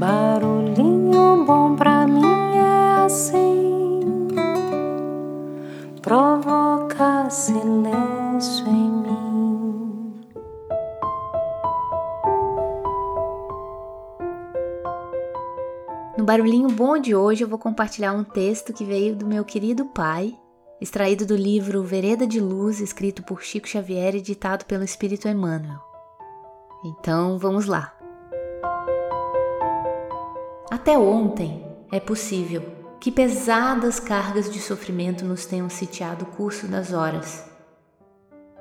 Barulhinho bom pra mim é assim, provoca silêncio em mim. No Barulhinho Bom de hoje eu vou compartilhar um texto que veio do meu querido pai, extraído do livro Vereda de Luz, escrito por Chico Xavier e ditado pelo Espírito Emmanuel. Então vamos lá. Até ontem é possível que pesadas cargas de sofrimento nos tenham sitiado o curso das horas.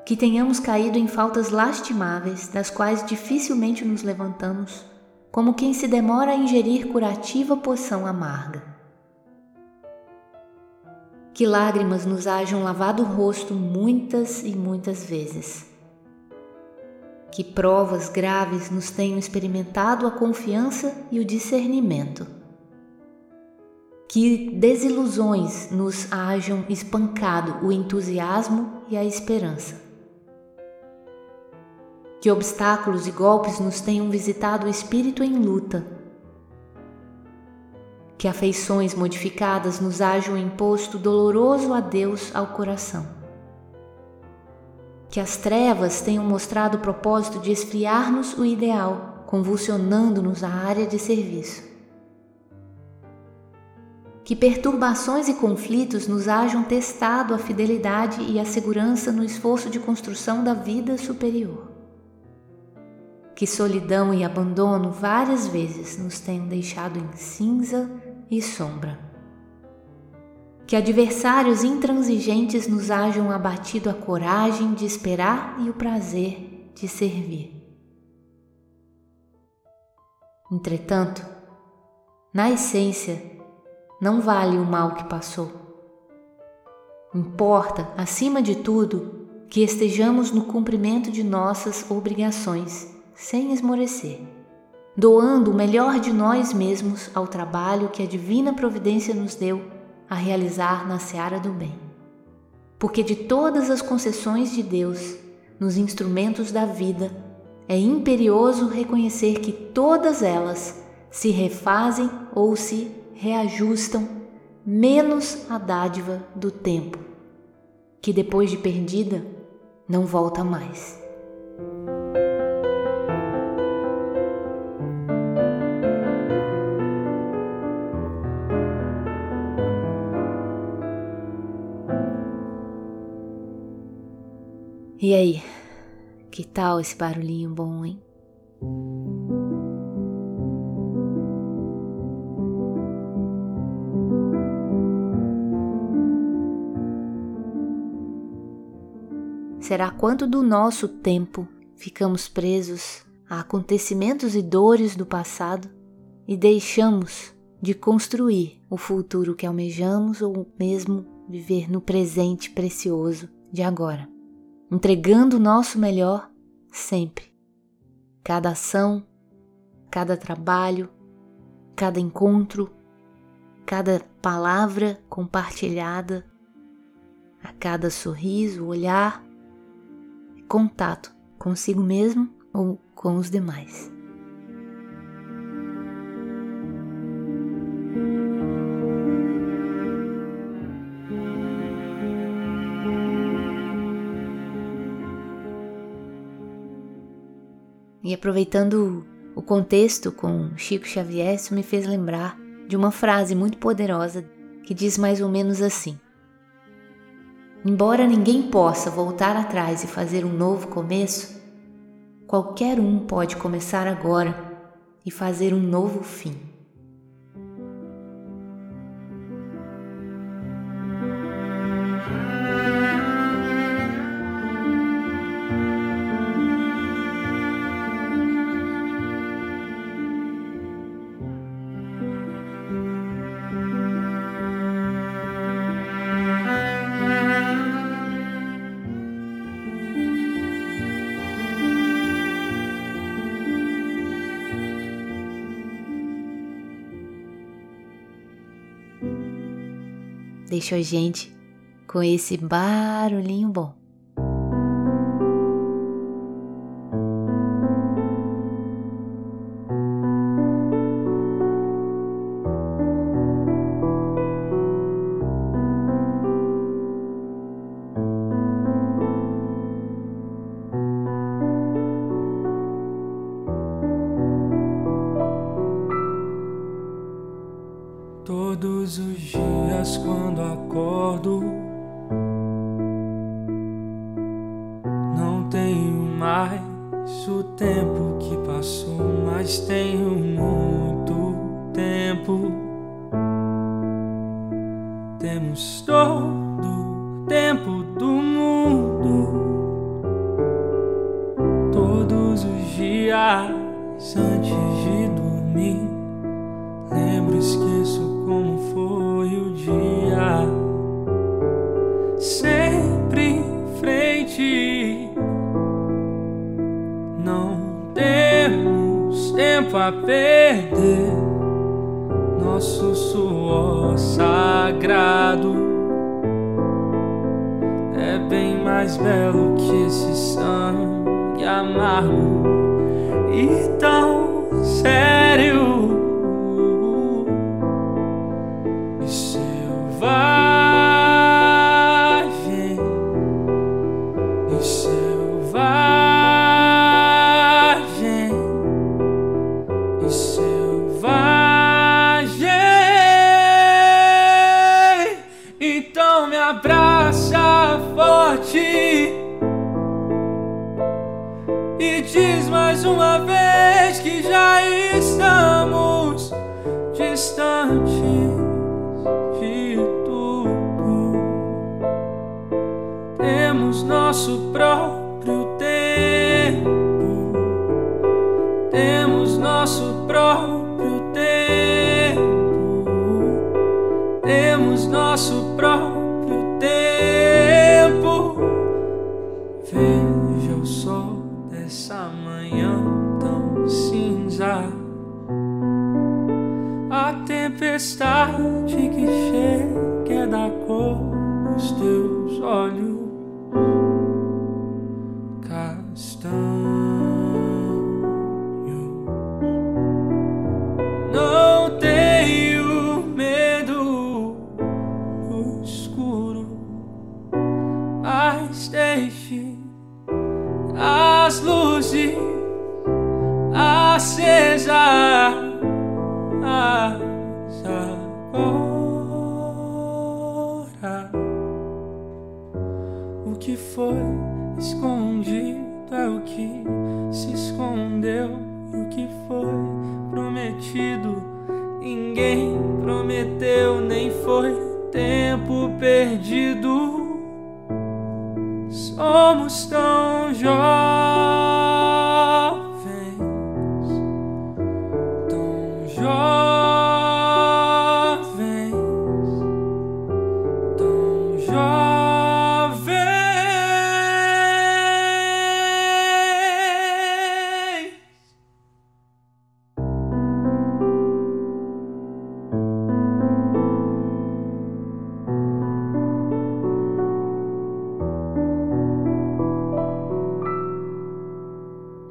Que tenhamos caído em faltas lastimáveis, das quais dificilmente nos levantamos, como quem se demora a ingerir curativa poção amarga. Que lágrimas nos hajam lavado o rosto muitas e muitas vezes que provas graves nos tenham experimentado a confiança e o discernimento. Que desilusões nos hajam espancado o entusiasmo e a esperança. Que obstáculos e golpes nos tenham visitado o espírito em luta. Que afeições modificadas nos hajam imposto doloroso adeus ao coração que as trevas tenham mostrado o propósito de esfriar-nos o ideal, convulsionando-nos a área de serviço. Que perturbações e conflitos nos hajam testado a fidelidade e a segurança no esforço de construção da vida superior. Que solidão e abandono várias vezes nos tenham deixado em cinza e sombra que adversários intransigentes nos hajam abatido a coragem de esperar e o prazer de servir. Entretanto, na essência, não vale o mal que passou. Importa, acima de tudo, que estejamos no cumprimento de nossas obrigações, sem esmorecer, doando o melhor de nós mesmos ao trabalho que a divina providência nos deu a realizar na seara do bem. Porque de todas as concessões de Deus nos instrumentos da vida, é imperioso reconhecer que todas elas se refazem ou se reajustam, menos a dádiva do tempo, que depois de perdida não volta mais. E aí, que tal esse barulhinho bom, hein? Será quanto do nosso tempo ficamos presos a acontecimentos e dores do passado e deixamos de construir o futuro que almejamos ou mesmo viver no presente precioso de agora? Entregando o nosso melhor sempre. Cada ação, cada trabalho, cada encontro, cada palavra compartilhada, a cada sorriso, olhar, contato consigo mesmo ou com os demais. E aproveitando o contexto com Chico Xavier, isso me fez lembrar de uma frase muito poderosa que diz mais ou menos assim: Embora ninguém possa voltar atrás e fazer um novo começo, qualquer um pode começar agora e fazer um novo fim. Deixou a gente com esse barulhinho bom. Todos os dias quando acordo, não tenho mais o tempo que passou, mas tenho muito tempo. Temos todo o tempo do mundo, todos os dias antes de dormir. Lembro, esqueço como foi o dia. Sempre em frente. Não temos tempo a perder. Nosso suor sagrado é bem mais belo que esse sangue amargo e tão sério. Abraça forte e diz mais uma vez que já estamos distantes de tudo. Temos nosso próprio tempo, castanhos. deixe as luzes acesas agora. O que foi escondido o que foi prometido ninguém prometeu, nem foi tempo perdido. Somos tão jovens.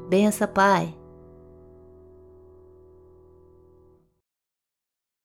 Bença, Pai.